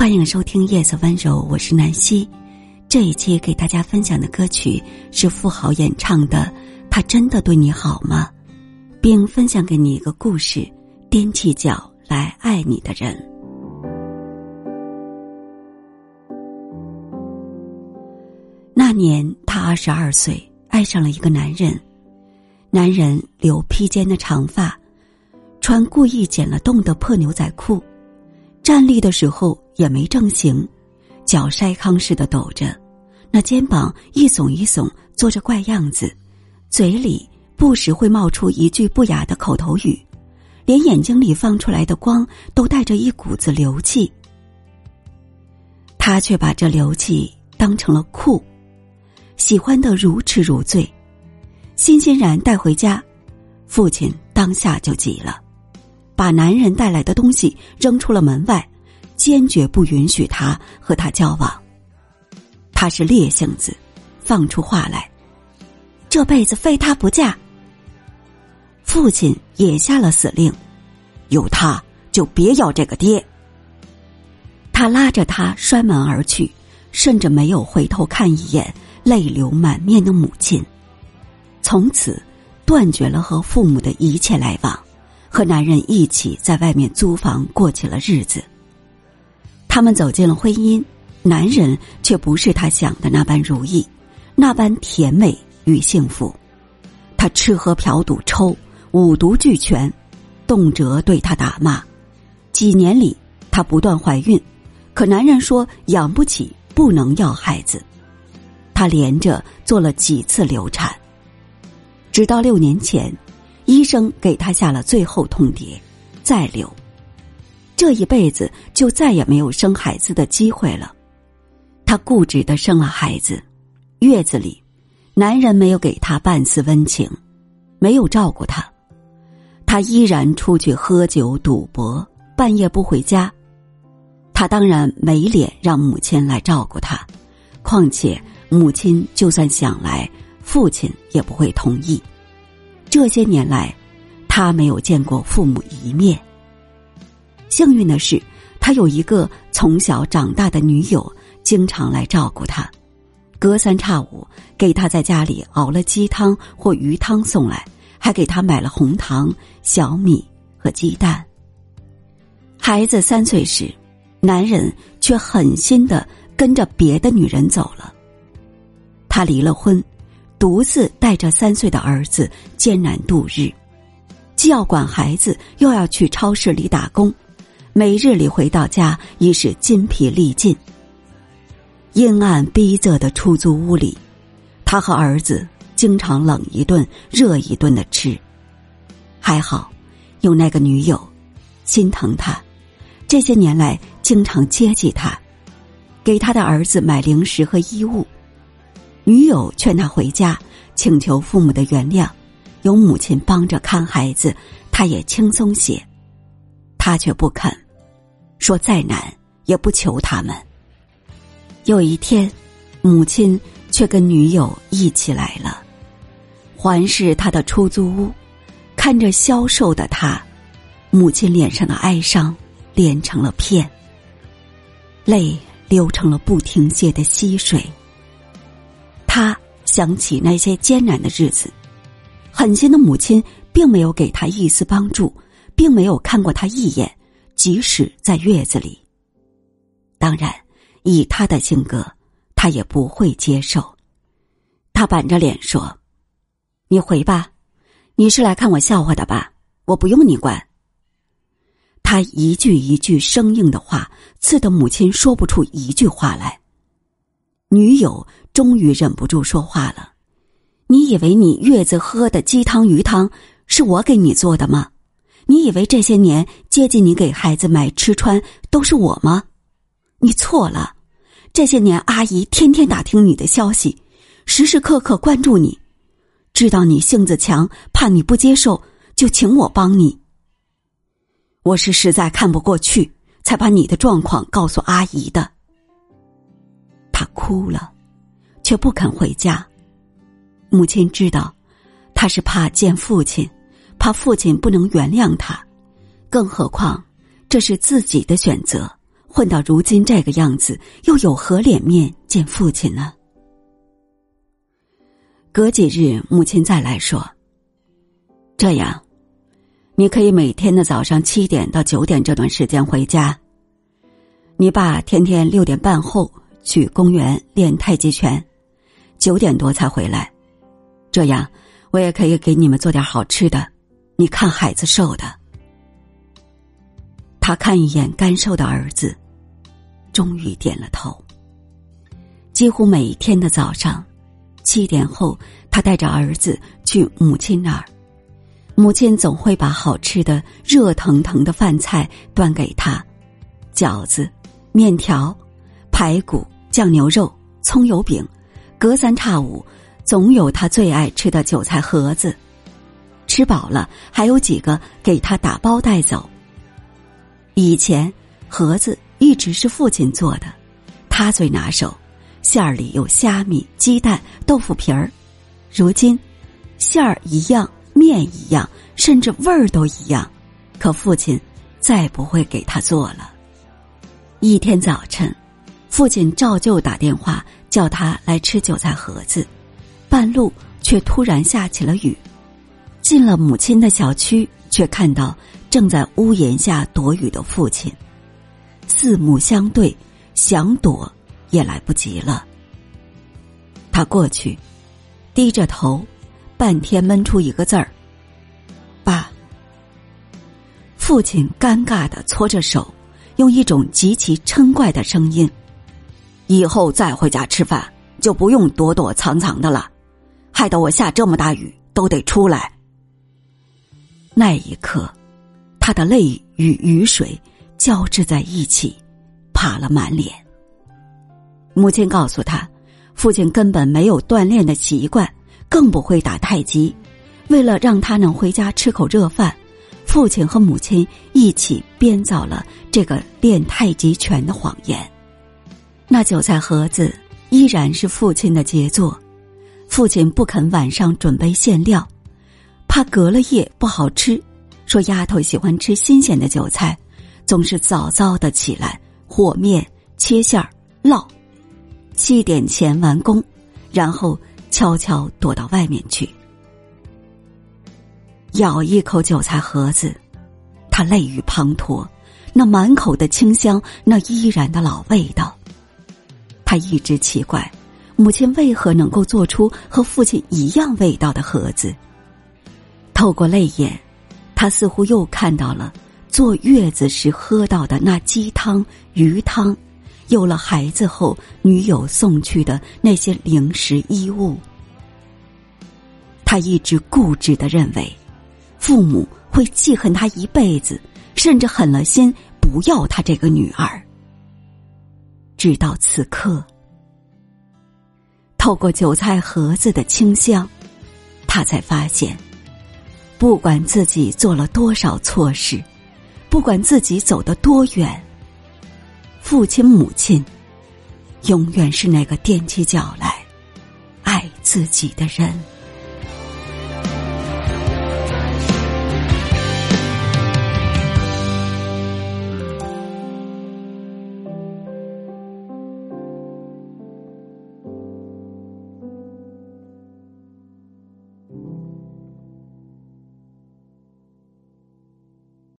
欢迎收听《夜色温柔》，我是南希。这一期给大家分享的歌曲是富豪演唱的《他真的对你好吗》，并分享给你一个故事：踮起脚来爱你的人。那年他二十二岁，爱上了一个男人。男人留披肩的长发，穿故意剪了洞的破牛仔裤，站立的时候也没正形，脚筛糠似的抖着，那肩膀一耸一耸，做着怪样子，嘴里不时会冒出一句不雅的口头语，连眼睛里放出来的光都带着一股子流气。他却把这流气当成了酷，喜欢的如痴如醉。欣欣然带回家，父亲当下就急了，把男人带来的东西扔出了门外，坚决不允许他和他交往。他是烈性子，放出话来：“这辈子非他不嫁。”父亲也下了死令：“有他就别要这个爹。”他拉着他摔门而去，甚至没有回头看一眼泪流满面的母亲。从此，断绝了和父母的一切来往，和男人一起在外面租房过起了日子。他们走进了婚姻，男人却不是他想的那般如意，那般甜美与幸福。他吃喝嫖赌抽，五毒俱全，动辄对他打骂。几年里，她不断怀孕，可男人说养不起，不能要孩子。她连着做了几次流产。直到六年前，医生给他下了最后通牒：再留，这一辈子就再也没有生孩子的机会了。他固执的生了孩子，月子里，男人没有给他半丝温情，没有照顾他，他依然出去喝酒赌博，半夜不回家。他当然没脸让母亲来照顾他，况且母亲就算想来。父亲也不会同意。这些年来，他没有见过父母一面。幸运的是，他有一个从小长大的女友，经常来照顾他，隔三差五给他在家里熬了鸡汤或鱼汤送来，还给他买了红糖、小米和鸡蛋。孩子三岁时，男人却狠心的跟着别的女人走了。他离了婚。独自带着三岁的儿子艰难度日，既要管孩子，又要去超市里打工，每日里回到家已是筋疲力尽。阴暗逼仄的出租屋里，他和儿子经常冷一顿热一顿的吃。还好，有那个女友，心疼他，这些年来经常接济他，给他的儿子买零食和衣物。女友劝他回家，请求父母的原谅，有母亲帮着看孩子，他也轻松些。他却不肯，说再难也不求他们。有一天，母亲却跟女友一起来了，环视他的出租屋，看着消瘦的他，母亲脸上的哀伤连成了片，泪流成了不停歇的溪水。他想起那些艰难的日子，狠心的母亲并没有给他一丝帮助，并没有看过他一眼，即使在月子里。当然，以他的性格，他也不会接受。他板着脸说：“你回吧，你是来看我笑话的吧？我不用你管。”他一句一句生硬的话，刺得母亲说不出一句话来。女友终于忍不住说话了：“你以为你月子喝的鸡汤鱼汤是我给你做的吗？你以为这些年接济你给孩子买吃穿都是我吗？你错了，这些年阿姨天天打听你的消息，时时刻刻关注你，知道你性子强，怕你不接受，就请我帮你。我是实在看不过去，才把你的状况告诉阿姨的。”他哭了，却不肯回家。母亲知道，他是怕见父亲，怕父亲不能原谅他。更何况，这是自己的选择，混到如今这个样子，又有何脸面见父亲呢？隔几日，母亲再来说：“这样，你可以每天的早上七点到九点这段时间回家。你爸天天六点半后去公园练太极拳，九点多才回来。这样，我也可以给你们做点好吃的。你看孩子瘦的。”他看一眼干瘦的儿子，终于点了头。几乎每一天的早上，七点后，他带着儿子去母亲那儿，母亲总会把好吃的热腾腾的饭菜端给他：饺子、面条、排骨、酱牛肉、葱油饼，隔三差五总有他最爱吃的韭菜盒子。吃饱了，还有几个给他打包带走。以前盒子一直是父亲做的，他最拿手，馅儿里有虾米、鸡蛋、豆腐皮儿。如今馅儿一样，面一样，甚至味儿都一样，可父亲再不会给他做了。一天早晨，父亲照旧打电话叫他来吃韭菜盒子，半路却突然下起了雨。进了母亲的小区，却看到。正在屋檐下躲雨的父亲，四目相对，想躲也来不及了。他过去，低着头，半天闷出一个字儿：“爸。”父亲尴尬的搓着手，用一种极其嗔怪的声音：“以后再回家吃饭，就不用躲躲藏藏的了，害得我下这么大雨都得出来。”那一刻。他的泪与雨水交织在一起，爬了满脸。母亲告诉他，父亲根本没有锻炼的习惯，更不会打太极。为了让他能回家吃口热饭，父亲和母亲一起编造了这个练太极拳的谎言。那韭菜盒子依然是父亲的杰作，父亲不肯晚上准备馅料，怕隔了夜不好吃。说丫头喜欢吃新鲜的韭菜，总是早早的起来和面、切馅儿、烙，七点前完工，然后悄悄躲到外面去。咬一口韭菜盒子，他泪雨滂沱，那满口的清香，那依然的老味道。他一直奇怪，母亲为何能够做出和父亲一样味道的盒子。透过泪眼。他似乎又看到了坐月子时喝到的那鸡汤、鱼汤，有了孩子后女友送去的那些零食衣物。他一直固执的认为，父母会记恨他一辈子，甚至狠了心不要他这个女儿。直到此刻，透过韭菜盒子的清香，他才发现。不管自己做了多少错事，不管自己走得多远，父亲母亲永远是那个踮起脚来爱自己的人。